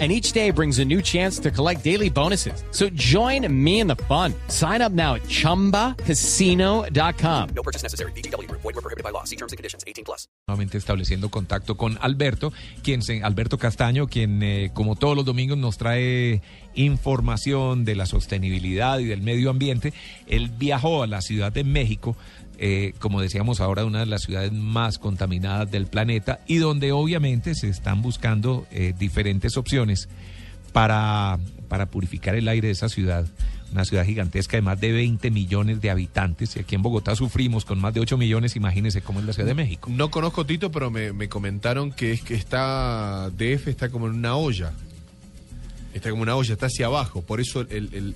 and each day brings a new chance to collect daily bonuses. So join me in the fun. Sign up now at ChumbaCasino.com. No purchase necessary. BGW. Void were prohibited by law. See terms and conditions. 18 plus. Nuevamente estableciendo contacto con Alberto, quien se, Alberto Castaño, quien eh, como todos los domingos nos trae información de la sostenibilidad y del medio ambiente. Él viajó a la Ciudad de México eh, como decíamos ahora, una de las ciudades más contaminadas del planeta y donde obviamente se están buscando eh, diferentes opciones para, para purificar el aire de esa ciudad. Una ciudad gigantesca de más de 20 millones de habitantes. Y aquí en Bogotá sufrimos con más de 8 millones. Imagínense cómo es la Ciudad de México. No conozco Tito, pero me, me comentaron que es que está DF está como en una olla. Está como una olla, está hacia abajo. Por eso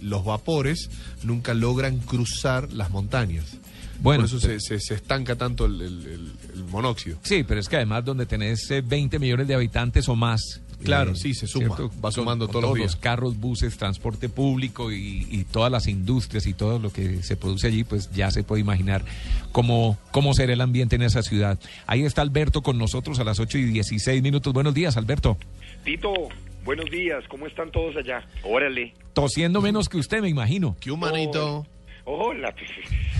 los vapores nunca logran cruzar las montañas. Bueno, Por eso se, se- se estanca tanto el, el- el- el monóxido. Sí, pero es que además donde tenés eh, 20 millones de habitantes o más. Claro, sí, se suma, va sumando con todos los días. los carros, buses, transporte público y, y todas las industrias y todo lo que se produce allí, pues ya se puede imaginar cómo, cómo será el ambiente en esa ciudad. Ahí está Alberto con nosotros a las 8 y 16 minutos. Buenos días, Alberto. Tito, buenos días, ¿cómo están todos allá? Órale. Tosiendo menos que usted, me imagino. ¿Qué humanito? Hola, pues,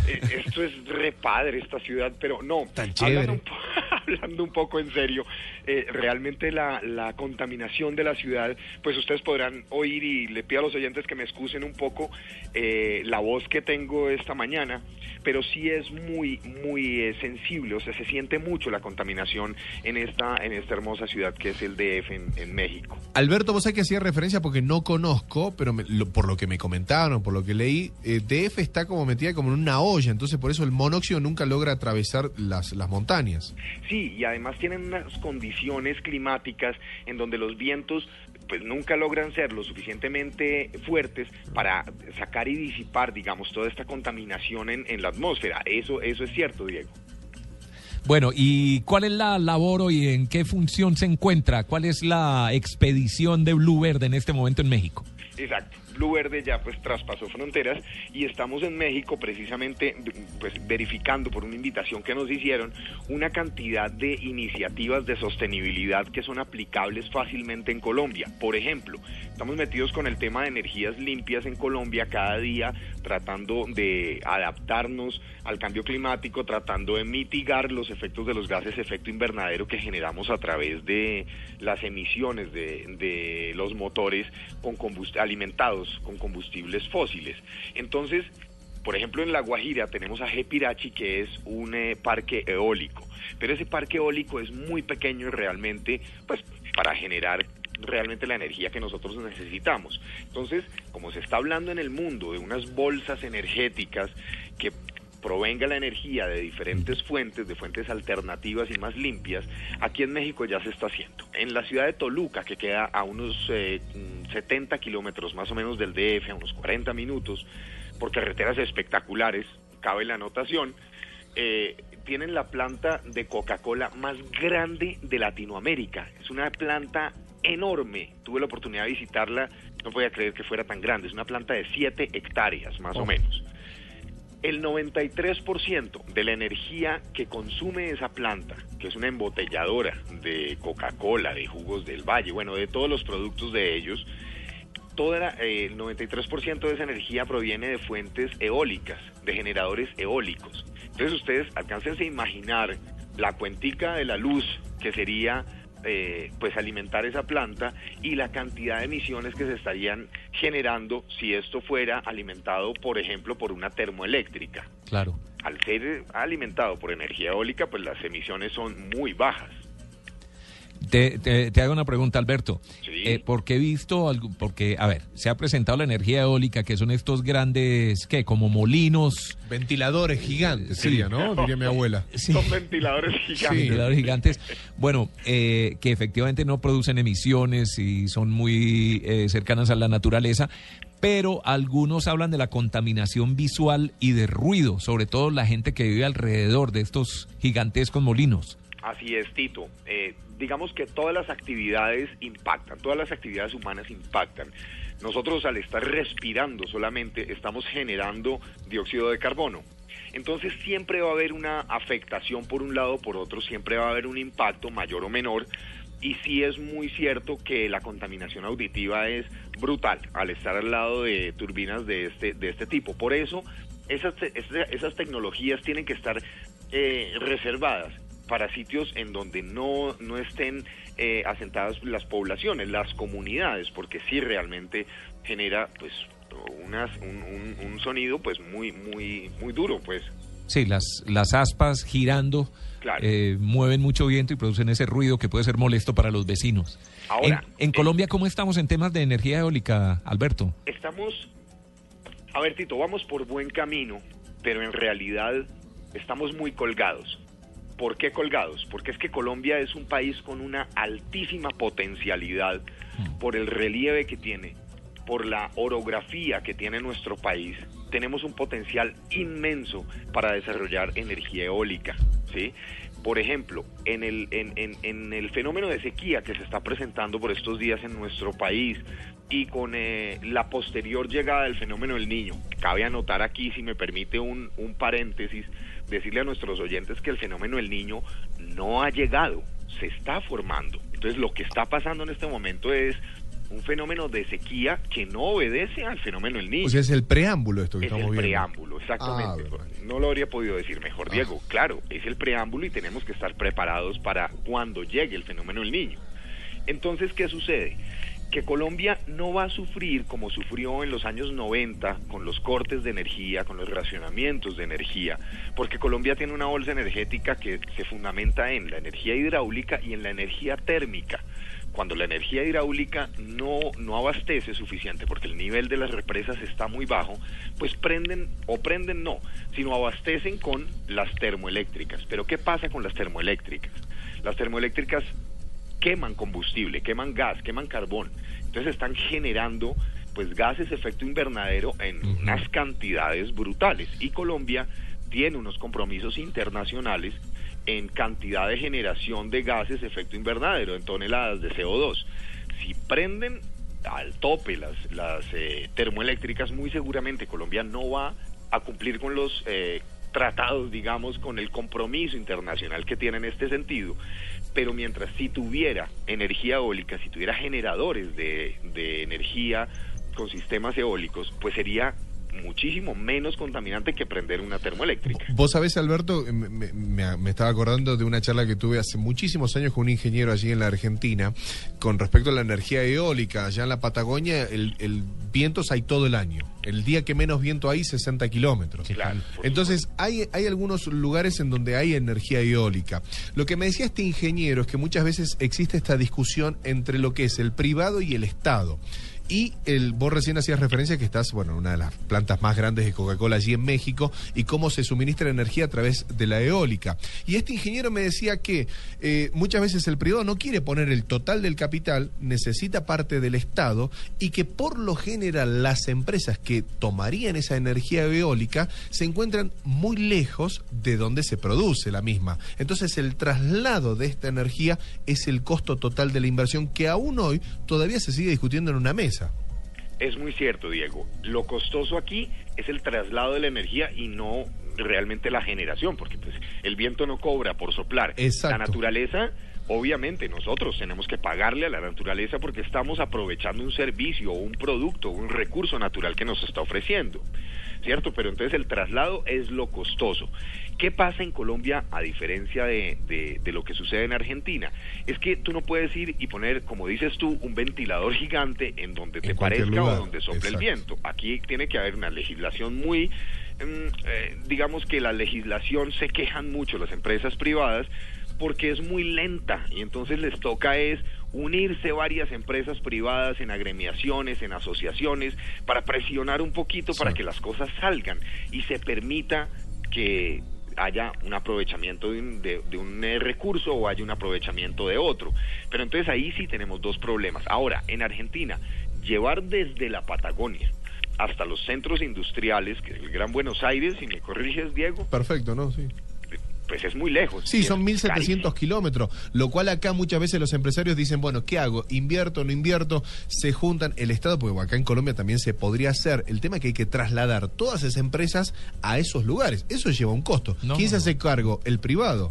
eh, esto es re padre esta ciudad, pero no, Tan hablando un, hablando un poco en serio, eh, realmente la, la contaminación de la ciudad, pues ustedes podrán oír y le pido a los oyentes que me excusen un poco eh, la voz que tengo esta mañana, pero sí es muy, muy eh, sensible, o sea, se siente mucho la contaminación en esta, en esta hermosa ciudad que es el DF en, en México. Alberto, vos sabés que hacía referencia porque no conozco, pero me- lo- por lo que me comentaron, por lo que leí, eh, DF está como metida como en una olla, entonces por eso el monóxido nunca logra atravesar las, las montañas. Sí, y además tienen unas condiciones climáticas en donde los vientos pues nunca logran ser lo suficientemente fuertes para sacar y disipar, digamos, toda esta contaminación en, en la atmósfera. Eso, eso es cierto, Diego. Bueno, ¿y cuál es la labor hoy? ¿En qué función se encuentra? ¿Cuál es la expedición de Blue Verde en este momento en México? Exacto. Blue Verde ya pues traspasó fronteras y estamos en México precisamente pues verificando por una invitación que nos hicieron una cantidad de iniciativas de sostenibilidad que son aplicables fácilmente en Colombia. Por ejemplo, estamos metidos con el tema de energías limpias en Colombia cada día tratando de adaptarnos al cambio climático, tratando de mitigar los efectos de los gases efecto invernadero que generamos a través de las emisiones de, de los motores con combust- alimentados con combustibles fósiles. Entonces, por ejemplo, en La Guajira tenemos a Gepirachi, que es un eh, parque eólico, pero ese parque eólico es muy pequeño y realmente, pues, para generar realmente la energía que nosotros necesitamos. Entonces, como se está hablando en el mundo de unas bolsas energéticas que provenga la energía de diferentes fuentes, de fuentes alternativas y más limpias, aquí en México ya se está haciendo. En la ciudad de Toluca, que queda a unos eh, mm, 70 kilómetros más o menos del DF, a unos 40 minutos, por carreteras espectaculares, cabe la anotación, eh, tienen la planta de Coca-Cola más grande de Latinoamérica. Es una planta enorme. Tuve la oportunidad de visitarla, no podía creer que fuera tan grande. Es una planta de 7 hectáreas, más o menos. El 93% de la energía que consume esa planta, que es una embotelladora de Coca-Cola, de jugos del valle, bueno, de todos los productos de ellos, toda la- eh, el 93% de esa energía proviene de fuentes eólicas, de generadores eólicos. Entonces ustedes alcáncense a imaginar la cuentica de la luz que sería eh, pues alimentar esa planta y la cantidad de emisiones que se estarían generando si esto fuera alimentado, por ejemplo, por una termoeléctrica. Claro. Al ser alimentado por energía eólica, pues las emisiones son muy bajas. Te, te- te hago una pregunta, Alberto. Sí. Eh, porque he visto, algo, porque, a ver, se ha presentado la energía eólica, que son estos grandes, ¿qué? Como molinos, Ventiladores gigantes Sí. sería, ¿no? Diría mi abuela. Sí. Son ventiladores gigantes. ventiladores gigantes. Bueno, eh, que efectivamente no producen emisiones y son muy eh, cercanas a la naturaleza, pero algunos hablan de la contaminación visual y de ruido, sobre todo la gente que vive alrededor de estos gigantescos molinos. Así es, Tito. Eh, digamos que todas las actividades impactan, todas las actividades humanas impactan. Nosotros al estar respirando solamente estamos generando dióxido de carbono. Entonces siempre va a haber una afectación por un lado o por otro, siempre va a haber un impacto mayor o menor. Y sí es muy cierto que la contaminación auditiva es brutal al estar al lado de turbinas de este, de este tipo. Por eso esas, esas tecnologías tienen que estar eh, reservadas para sitios en donde no, no estén eh, asentadas las poblaciones, las comunidades, porque sí realmente genera pues unas, un, un- un sonido pues muy, muy, muy duro, pues. Sí, las, las aspas girando Claro. eh, mueven mucho viento y producen ese ruido que puede ser molesto para los vecinos. Ahora, en, en eh, Colombia, ¿cómo estamos en temas de energía eólica, Alberto? Estamos, a ver Tito, vamos por buen camino, pero en realidad estamos muy colgados. ¿Por qué colgados? Porque es que Colombia es un país con una altísima potencialidad por el relieve que tiene, por la orografía que tiene nuestro país. Tenemos un potencial inmenso para desarrollar energía eólica, ¿sí? Por ejemplo, en el, en, en- en el fenómeno de sequía que se está presentando por estos días en nuestro país y con eh, la posterior llegada del fenómeno del niño, cabe anotar aquí, si me permite un, un paréntesis, decirle a nuestros oyentes que el fenómeno del niño no ha llegado, se está formando. Entonces lo que está pasando en este momento es un fenómeno de sequía que no obedece al fenómeno del niño O sea, es el preámbulo esto que es estamos el viendo. preámbulo, exactamente. Ah, no lo habría podido decir mejor, Diego. Claro, es el preámbulo y tenemos que estar preparados para cuando llegue el fenómeno del niño. Entonces, ¿qué sucede? Que Colombia no va a sufrir como sufrió en los años 90 con los cortes de energía, con los racionamientos de energía, porque Colombia tiene una bolsa energética que se fundamenta en la energía hidráulica y en la energía térmica cuando la energía hidráulica no, no abastece suficiente porque el nivel de las represas está muy bajo, pues prenden o prenden no, sino abastecen con las termoeléctricas. Pero ¿qué pasa con las termoeléctricas? Las termoeléctricas queman combustible, queman gas, queman carbón. Entonces están generando pues gases de efecto invernadero en unas cantidades brutales y Colombia tiene unos compromisos internacionales en cantidad de generación de gases de efecto invernadero, en toneladas de CO2. Si prenden al tope las, las eh, termoeléctricas, muy seguramente Colombia no va a cumplir con los eh, tratados, digamos, con el compromiso internacional que tiene en este sentido. Pero mientras si tuviera energía eólica, si tuviera generadores de, de energía con sistemas eólicos, pues sería muchísimo menos contaminante que prender una termoeléctrica. Vos sabés, Alberto, me, me- me- me estaba acordando de una charla que tuve hace muchísimos años con un ingeniero allí en la Argentina con respecto a la energía eólica. Allá en la Patagonia el, el viento hay todo el año. El día que menos viento hay, 60 kilómetros. Claro, Entonces, hay, hay algunos lugares en donde hay energía eólica. Lo que me decía este ingeniero es que muchas veces existe esta discusión entre lo que es el privado y el Estado. Y vos recién hacías referencia que estás, bueno, en una de las plantas más grandes de Coca-Cola allí en México y cómo se suministra energía a través de la eólica. Y este ingeniero me decía que eh, muchas veces el privado no quiere poner el total del capital, necesita parte del Estado y que por lo general las empresas que tomarían esa energía eólica se encuentran muy lejos de donde se produce la misma. Entonces el traslado de esta energía es el costo total de la inversión que aún hoy todavía se sigue discutiendo en una mesa. Es muy cierto, Diego. Lo costoso aquí es el traslado de la energía y no realmente la generación, porque pues el viento no cobra por soplar. Exacto. La naturaleza, obviamente, nosotros tenemos que pagarle a la naturaleza porque estamos aprovechando un servicio, un producto, un recurso natural que nos está ofreciendo. ¿Cierto? Pero entonces el traslado es lo costoso. ¿Qué pasa en Colombia a diferencia de, de- de lo que sucede en Argentina? Es que tú no puedes ir y poner, como dices tú, un ventilador gigante en donde te En parezca lugar, o donde sople el viento. Aquí tiene que haber una legislación muy, mm, eh, digamos que la legislación se quejan mucho las empresas privadas porque es muy lenta y entonces les toca es unirse varias empresas privadas en agremiaciones, en asociaciones, para presionar un poquito para que las cosas salgan y se permita que haya un aprovechamiento de un, de- de un, eh, recurso o haya un aprovechamiento de otro. Pero entonces ahí sí tenemos dos problemas. Ahora, en Argentina, llevar desde la Patagonia hasta los centros industriales, que es el Gran Buenos Aires, si me corriges, Diego, Perfecto, ¿no? Sí. Pues es muy lejos. Sí, son es 1.700 carísimo. kilómetros, lo cual acá muchas veces los empresarios dicen, bueno, ¿qué hago? ¿Invierto, no invierto? Se juntan el Estado, porque acá en Colombia también se podría hacer. El tema es que hay que trasladar todas esas empresas a esos lugares. Eso lleva un costo. No, ¿Quién se no. hace cargo? El privado.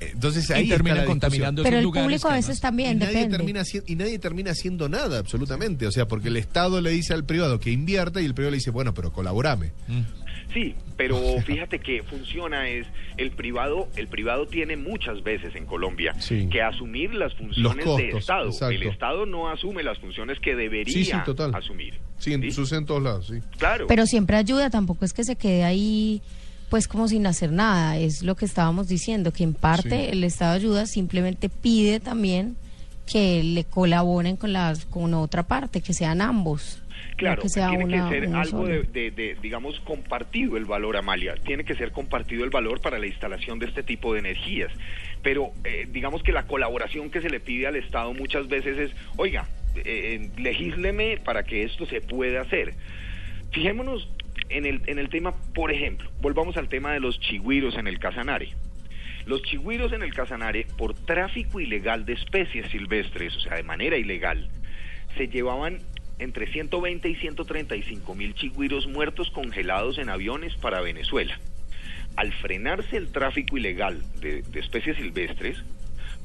Entonces ahí discusión. contaminando Pero el público a veces además- Y también nadie, depende. termina, y nadie termina haciendo nada, absolutamente. O sea, porque el Estado le dice al privado que invierta y el privado le dice, bueno, pero colaborame. Sí, pero fíjate que funciona es el privado, el privado tiene muchas veces en Colombia Sí. que asumir las funciones de costos, Estado. exacto. El Estado no asume las funciones que debería Sí, sí, total. asumir. Sí, en ¿sí? sucede en todos lados, sí. Claro. Pero siempre ayuda, tampoco es que se quede ahí pues como sin hacer nada, es lo que estábamos diciendo, que en parte Sí. el Estado ayuda, simplemente pide también que le colaboren con la con otra parte, que sean ambos. Claro, que sea tiene una, que ser algo de, de- de, digamos, compartido el valor, Amalia. Tiene que ser compartido el valor para la instalación de este tipo de energías. Pero eh, digamos que la colaboración que se le pide al Estado muchas veces es, oiga, eh, legisleme para que esto se pueda hacer. Fijémonos en el, en el tema, por ejemplo, volvamos al tema de los chigüiros en el Casanare. Los chigüiros en el Casanare, por tráfico ilegal de especies silvestres, o sea, de manera ilegal, se llevaban entre 120 y 135 mil chigüiros muertos congelados en aviones para Venezuela. Al frenarse el tráfico ilegal de, especies silvestres,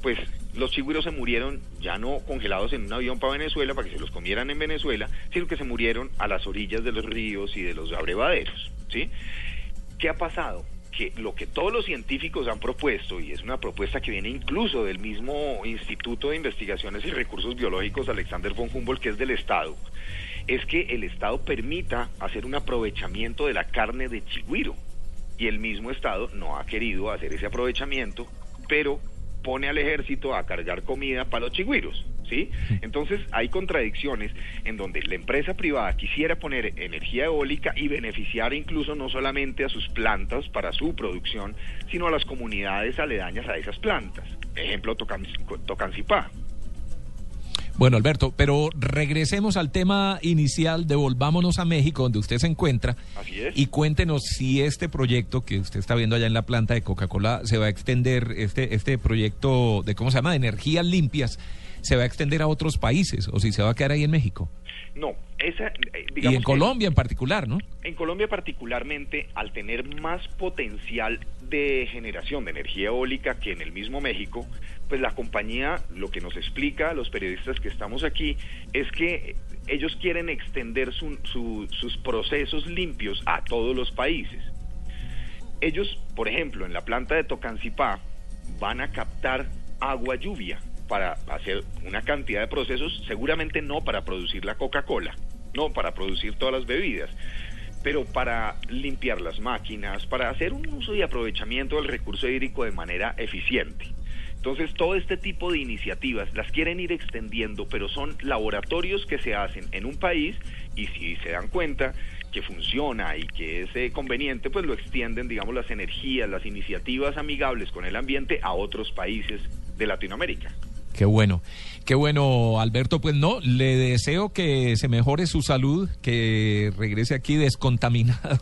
pues los chigüiros se murieron ya no congelados en un avión para Venezuela, para que se los comieran en Venezuela, sino que se murieron a las orillas de los ríos y de los abrevaderos, ¿sí? ¿Qué ha pasado? Que lo que todos los científicos han propuesto, y es una propuesta que viene incluso del mismo Instituto de Investigaciones y Recursos Biológicos Alexander von Humboldt, que es del Estado, es que el Estado permita hacer un aprovechamiento de la carne de chigüiro. Y el mismo Estado no ha querido hacer ese aprovechamiento, pero pone al ejército a cargar comida para los chigüiros, ¿sí? Entonces hay contradicciones en donde la empresa privada quisiera poner energía eólica y beneficiar incluso no solamente a sus plantas para su producción, sino a las comunidades aledañas a esas plantas. Ejemplo, Tocan- Tocancipá. Bueno, Alberto, pero regresemos al tema inicial, devolvámonos a México, donde usted se encuentra, Así es. y cuéntenos si este proyecto que usted está viendo allá en la planta de Coca-Cola se va a extender, este, este proyecto de, ¿cómo se llama?, de energías limpias, se va a extender a otros países, o si se va a quedar ahí en México. No, esa, eh, Y digamos en que- Colombia en particular, ¿no? En Colombia particularmente, al tener más potencial de generación de energía eólica que en el mismo México, pues la compañía lo que nos explica a los periodistas que estamos aquí es que ellos quieren extender su- su- sus procesos limpios a todos los países. Ellos, por ejemplo, en la planta de Tocancipá van a captar agua lluvia para hacer una cantidad de procesos, seguramente no para producir la Coca-Cola, no para producir todas las bebidas, pero para limpiar las máquinas, para hacer un uso y aprovechamiento del recurso hídrico de manera eficiente. Entonces, todo este tipo de iniciativas las quieren ir extendiendo, pero son laboratorios que se hacen en un país y si se dan cuenta que funciona y que es eh, conveniente, pues lo extienden, digamos, las energías, las iniciativas amigables con el ambiente a otros países de Latinoamérica. Qué bueno, qué bueno, Alberto. Pues no, le deseo que se mejore su salud, que regrese aquí descontaminado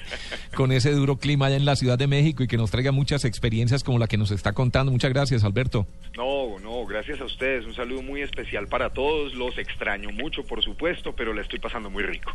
con ese duro clima allá en la Ciudad de México y que nos traiga muchas experiencias como la que nos está contando. Muchas gracias, Alberto. No, no, gracias a ustedes. Un saludo muy especial para todos. Los extraño mucho, por supuesto, pero la estoy pasando muy rico.